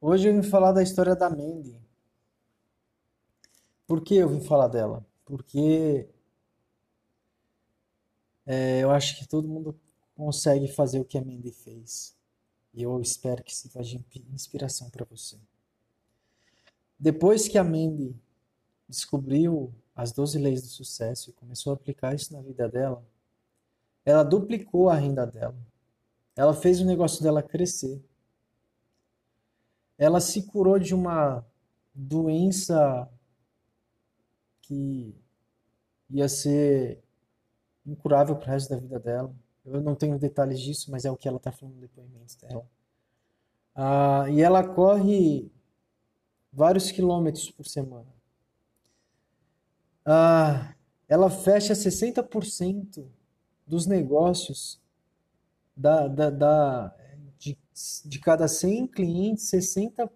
Hoje eu vim falar da história da Mandy. Por que eu vim falar dela? Porque é, eu acho que todo mundo consegue fazer o que a Mandy fez. E eu espero que seja de inspiração para você. Depois que a Mandy descobriu as 12 leis do sucesso e começou a aplicar isso na vida dela, ela duplicou a renda dela. Ela fez o negócio dela crescer ela se curou de uma doença que ia ser incurável para o resto da vida dela. Eu não tenho detalhes disso, mas é o que ela está falando no depoimento dela. Ah, e ela corre vários quilômetros por semana. Ah, ela fecha 60% dos negócios da, da, da, de cada 100 clientes, 60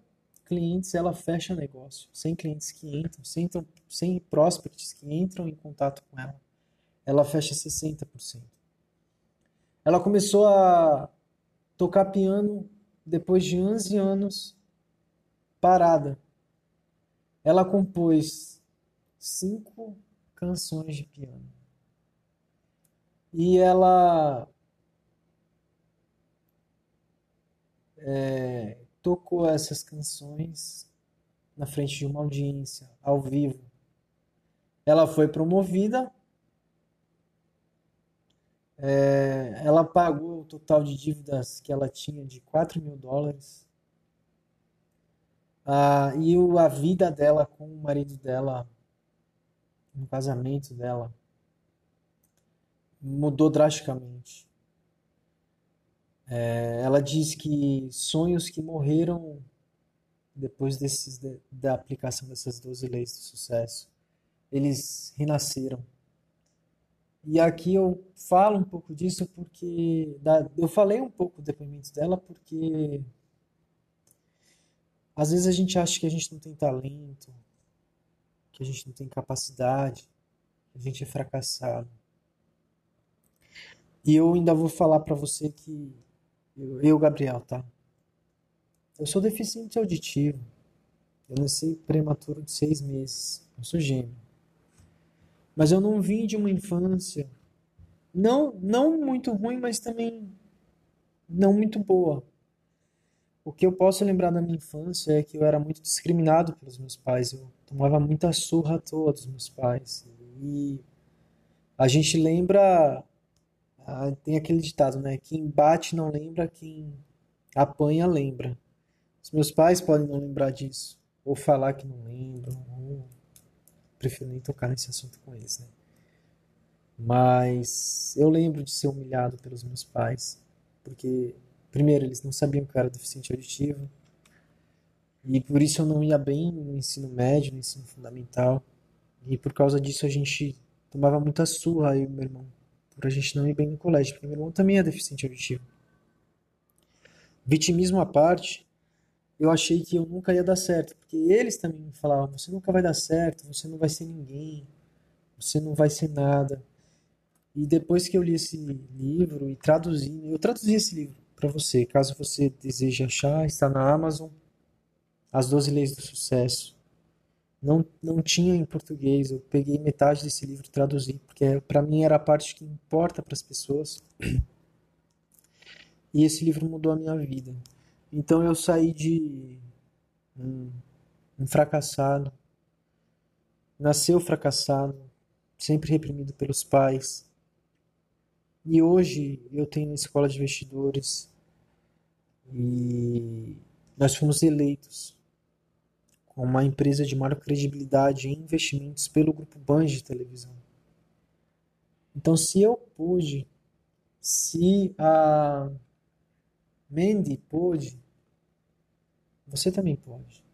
clientes ela fecha negócio. 100 clientes que entram, 100, 100 prospects que entram em contato com ela, ela fecha 60%. Ela começou a tocar piano depois de 11 anos parada. Ela compôs cinco canções de piano. E ela é, tocou essas canções na frente de uma audiência, ao vivo. Ela foi promovida, é, ela pagou o total de dívidas que ela tinha de 4 mil dólares. Ah, e o, a vida dela com o marido dela, no casamento dela, mudou drasticamente. É, ela diz que sonhos que morreram depois desses, da aplicação dessas 12 leis do sucesso, eles renasceram. E aqui eu falo um pouco disso porque da, eu falei um pouco do depoimento dela porque às vezes a gente acha que a gente não tem talento, que a gente não tem capacidade, que a gente é fracassado. E eu ainda vou falar para você que eu, Gabriel, tá? Eu sou deficiente auditivo. Eu nasci prematuro de seis meses. Eu sou gêmeo. Mas eu não vim de uma infância não, não muito ruim, mas também não muito boa. O que eu posso lembrar da minha infância é que eu era muito discriminado pelos meus pais. Eu tomava muita surra a todos meus pais. E a gente lembra ah, tem aquele ditado, né? Quem bate não lembra, quem apanha lembra. Os meus pais podem não lembrar disso, ou falar que não lembram, ou prefiro nem tocar nesse assunto com eles, né? Mas eu lembro de ser humilhado pelos meus pais, porque primeiro eles não sabiam que eu era deficiente auditivo, e por isso eu não ia bem no ensino médio, no ensino fundamental, e por causa disso a gente tomava muita surra, e meu irmão por a gente não ir bem no colégio, porque meu irmão também é deficiente auditivo. Vitimismo à parte, eu achei que eu nunca ia dar certo, porque eles também me falavam: você nunca vai dar certo, você não vai ser ninguém, você não vai ser nada. E depois que eu li esse livro e traduzi, eu traduzi esse livro para você, caso você deseje achar, está na Amazon, As 12 Leis do Sucesso não, não tinha em português. Eu peguei metade desse livro e traduzi, porque para mim era a parte que importa para as pessoas. E esse livro mudou a minha vida. Então eu saí de um, um fracassado, nasceu fracassado, sempre reprimido pelos pais. E hoje eu tenho escola de investidores e nós fomos eleitos uma empresa de maior credibilidade em investimentos pelo grupo Band de televisão. Então, se eu pude, se a Mandy pôde, você também pode.